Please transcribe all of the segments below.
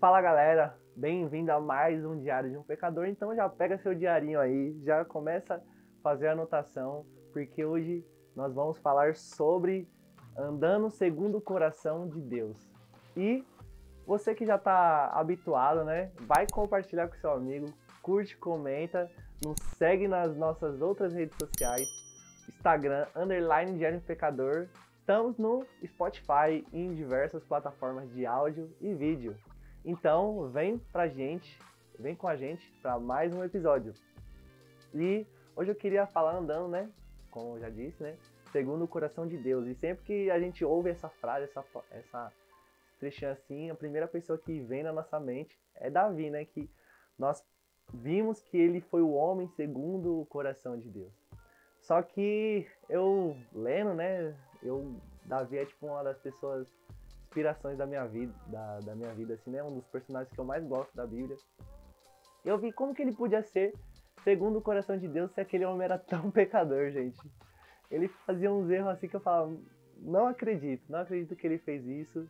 Fala galera, bem-vindo a mais um Diário de um Pecador. Então já pega seu diarinho aí, já começa a fazer a anotação, porque hoje nós vamos falar sobre andando segundo o coração de Deus. E você que já está habituado, né? Vai compartilhar com seu amigo, curte, comenta, nos segue nas nossas outras redes sociais, Instagram, underline Diário Pecador. Estamos no Spotify e em diversas plataformas de áudio e vídeo. Então, vem pra gente, vem com a gente para mais um episódio. E hoje eu queria falar andando, né? Como eu já disse, né? Segundo o coração de Deus. E sempre que a gente ouve essa frase, essa, essa assim, a primeira pessoa que vem na nossa mente é Davi, né? Que nós vimos que ele foi o homem segundo o coração de Deus. Só que eu lendo, né? Eu Davi é tipo uma das pessoas inspirações da minha vida, da, da minha vida, assim, né? Um dos personagens que eu mais gosto da Bíblia. Eu vi como que ele podia ser segundo o coração de Deus se aquele homem era tão pecador, gente. Ele fazia uns erros assim que eu falava, não acredito, não acredito que ele fez isso.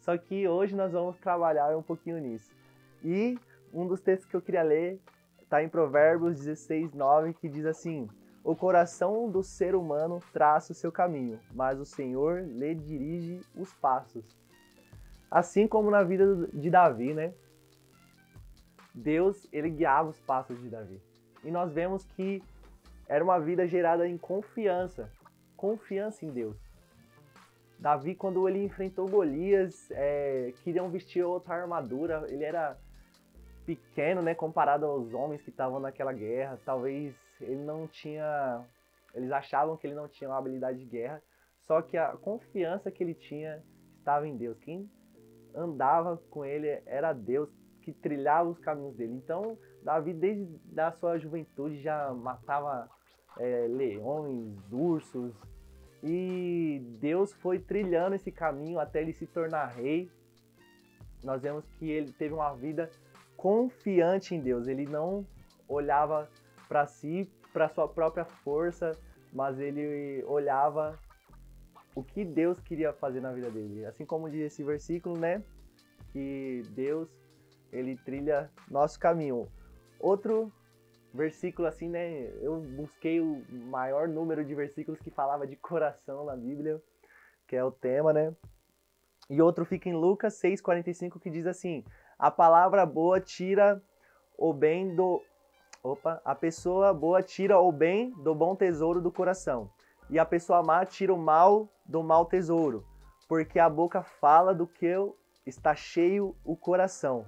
Só que hoje nós vamos trabalhar um pouquinho nisso. E um dos textos que eu queria ler está em Provérbios 16, 9, que diz assim: o coração do ser humano traça o seu caminho, mas o Senhor lhe dirige os passos. Assim como na vida de Davi, né? Deus, ele guiava os passos de Davi. E nós vemos que era uma vida gerada em confiança, confiança em Deus. Davi, quando ele enfrentou Golias, é, queriam vestir outra armadura. Ele era pequeno, né, comparado aos homens que estavam naquela guerra. Talvez ele não tinha. Eles achavam que ele não tinha uma habilidade de guerra, só que a confiança que ele tinha estava em Deus. Quem andava com ele era Deus que trilhava os caminhos dele. Então, Davi, desde a sua juventude, já matava é, leões, ursos, e Deus foi trilhando esse caminho até ele se tornar rei. Nós vemos que ele teve uma vida confiante em Deus. Ele não olhava para si, para sua própria força, mas ele olhava o que Deus queria fazer na vida dele. Assim como diz esse versículo, né? Que Deus ele trilha nosso caminho. Outro versículo assim, né? Eu busquei o maior número de versículos que falava de coração na Bíblia, que é o tema, né? E outro fica em Lucas 6:45 que diz assim: A palavra boa tira o bem do Opa, a pessoa boa tira o bem do bom tesouro do coração, e a pessoa má tira o mal do mau tesouro, porque a boca fala do que está cheio o coração.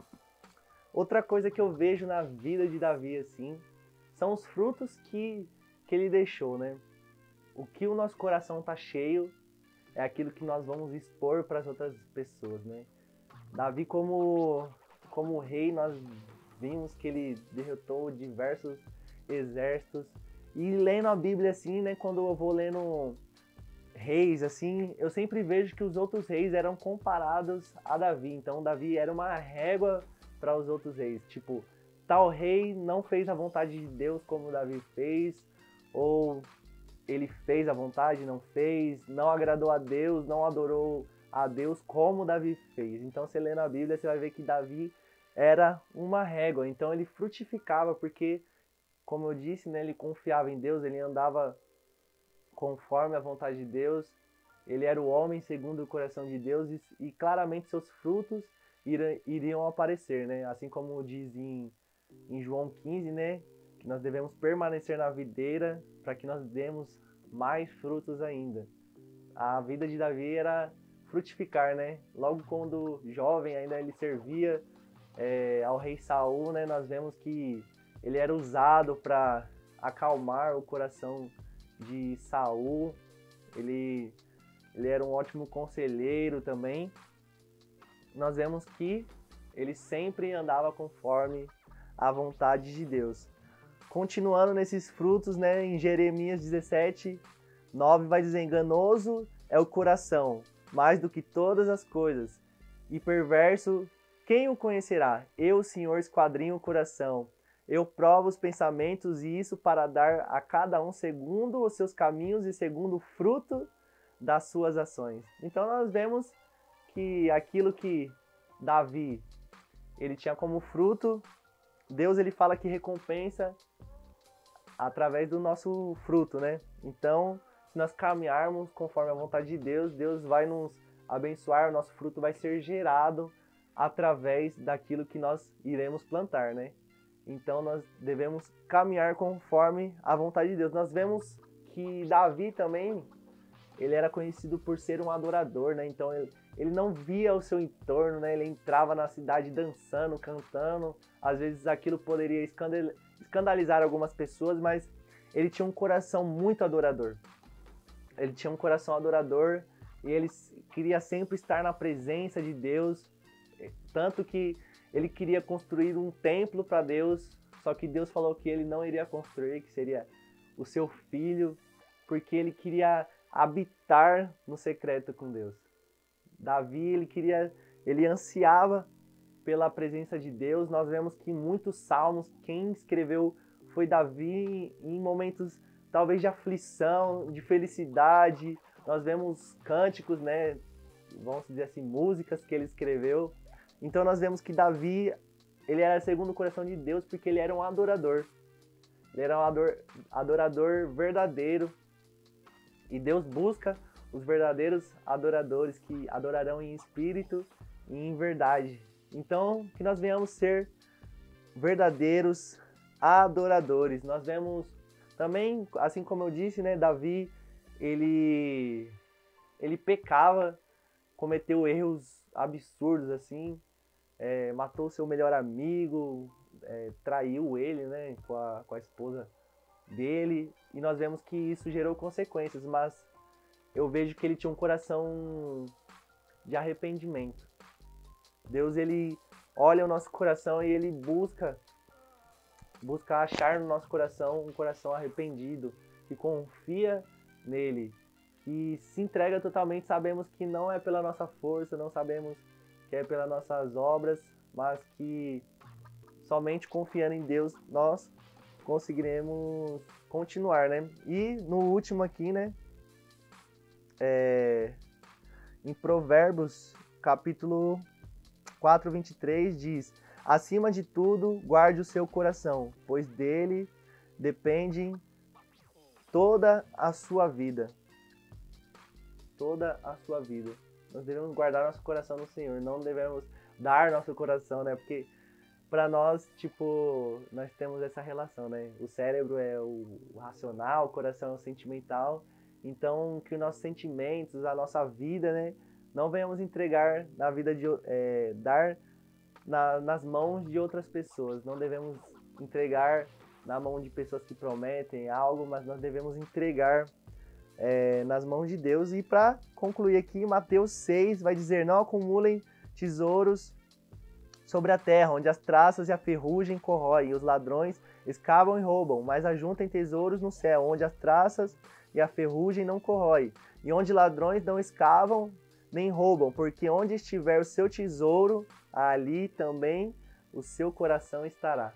Outra coisa que eu vejo na vida de Davi assim, são os frutos que, que ele deixou, né? O que o nosso coração está cheio é aquilo que nós vamos expor para as outras pessoas, né? Davi como como rei, nós vimos que ele derrotou diversos exércitos. E lendo a Bíblia assim, né, quando eu vou lendo reis assim, eu sempre vejo que os outros reis eram comparados a Davi. Então Davi era uma régua para os outros reis, tipo, tal rei não fez a vontade de Deus como Davi fez, ou ele fez a vontade, não fez, não agradou a Deus, não adorou a Deus como Davi fez. Então, você lê na Bíblia, você vai ver que Davi era uma régua. Então ele frutificava porque, como eu disse, né, ele confiava em Deus, ele andava conforme a vontade de Deus. Ele era o homem segundo o coração de Deus e, e claramente seus frutos iriam aparecer, né? Assim como diz em, em João 15, né? Que nós devemos permanecer na videira para que nós demos mais frutos ainda. A vida de Davi era frutificar, né? Logo quando jovem ainda ele servia é, ao rei Saul, né, nós vemos que ele era usado para acalmar o coração de Saul. Ele, ele era um ótimo conselheiro também. Nós vemos que ele sempre andava conforme a vontade de Deus. Continuando nesses frutos, né, em Jeremias 17, 9 vai dizer: enganoso é o coração, mais do que todas as coisas, e perverso quem o conhecerá? Eu, Senhor, esquadrinho o coração Eu provo os pensamentos e isso para dar a cada um segundo os seus caminhos e segundo o fruto das suas ações. Então nós vemos que aquilo que Davi ele tinha como fruto, Deus ele fala que recompensa através do nosso fruto, né? Então, se nós caminharmos conforme a vontade de Deus, Deus vai nos abençoar, o nosso fruto vai ser gerado através daquilo que nós iremos plantar, né? Então nós devemos caminhar conforme a vontade de Deus. Nós vemos que Davi também, ele era conhecido por ser um adorador, né? Então ele, ele não via o seu entorno, né? Ele entrava na cidade dançando, cantando. Às vezes aquilo poderia escandalizar algumas pessoas, mas ele tinha um coração muito adorador. Ele tinha um coração adorador e ele queria sempre estar na presença de Deus, tanto que ele queria construir um templo para Deus, só que Deus falou que ele não iria construir, que seria o seu filho, porque ele queria habitar no secreto com Deus. Davi, ele queria, ele ansiava pela presença de Deus. Nós vemos que muitos salmos, quem escreveu foi Davi em momentos talvez de aflição, de felicidade. Nós vemos cânticos, né? Vamos dizer assim, músicas que ele escreveu. Então nós vemos que Davi, ele era segundo o coração de Deus porque ele era um adorador. Ele era um adorador verdadeiro. E Deus busca os verdadeiros adoradores que adorarão em espírito e em verdade. Então, que nós venhamos ser verdadeiros adoradores. Nós vemos também, assim como eu disse, né, Davi, ele ele pecava, cometeu erros absurdos assim, é, matou seu melhor amigo, é, traiu ele, né, com a, com a esposa dele, e nós vemos que isso gerou consequências, mas eu vejo que ele tinha um coração de arrependimento. Deus ele olha o nosso coração e ele busca busca achar no nosso coração um coração arrependido, que confia nele, que se entrega totalmente. Sabemos que não é pela nossa força, não sabemos que é pelas nossas obras, mas que somente confiando em Deus nós conseguiremos continuar, né? E no último aqui, né? É, em Provérbios, capítulo 4, 23, diz: Acima de tudo, guarde o seu coração, pois dele depende toda a sua vida. Toda a sua vida. Nós devemos guardar nosso coração no Senhor, não devemos dar nosso coração, né? Porque para nós, tipo, nós temos essa relação, né? O cérebro é o racional, o coração é o sentimental. Então, que os nossos sentimentos, a nossa vida, né? Não venhamos entregar na vida de é, dar na, nas mãos de outras pessoas. Não devemos entregar na mão de pessoas que prometem algo, mas nós devemos entregar é, nas mãos de Deus. E para concluir aqui, Mateus 6 vai dizer: Não acumulem tesouros sobre a terra, onde as traças e a ferrugem corroem, e os ladrões escavam e roubam, mas ajuntem tesouros no céu, onde as traças e a ferrugem não corroem, e onde ladrões não escavam nem roubam, porque onde estiver o seu tesouro, ali também o seu coração estará.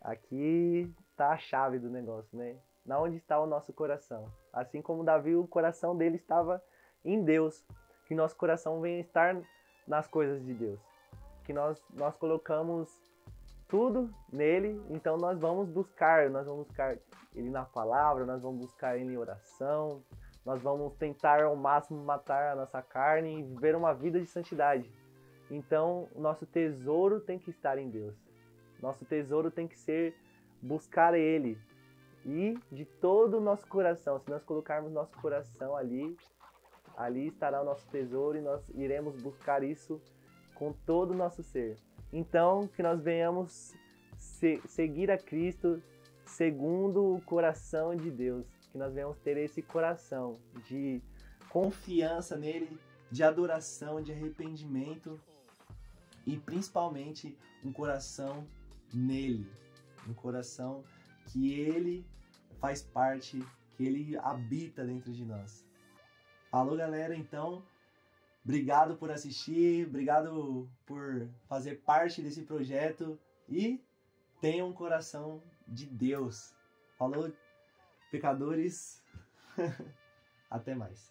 Aqui está a chave do negócio, né? Na onde está o nosso coração? Assim como Davi, o coração dele estava em Deus. Que nosso coração venha estar nas coisas de Deus. Que nós, nós colocamos tudo nele, então nós vamos buscar, nós vamos buscar ele na palavra, nós vamos buscar ele em oração, nós vamos tentar ao máximo matar a nossa carne e viver uma vida de santidade. Então, nosso tesouro tem que estar em Deus. Nosso tesouro tem que ser buscar Ele. E de todo o nosso coração, se nós colocarmos nosso coração ali, ali estará o nosso tesouro e nós iremos buscar isso com todo o nosso ser. Então, que nós venhamos se seguir a Cristo segundo o coração de Deus. Que nós venhamos ter esse coração de confiança nele, de adoração, de arrependimento e principalmente um coração nele, um coração que ele faz parte, que ele habita dentro de nós. Falou, galera, então, obrigado por assistir, obrigado por fazer parte desse projeto e tenha um coração de Deus. Falou, pecadores. Até mais.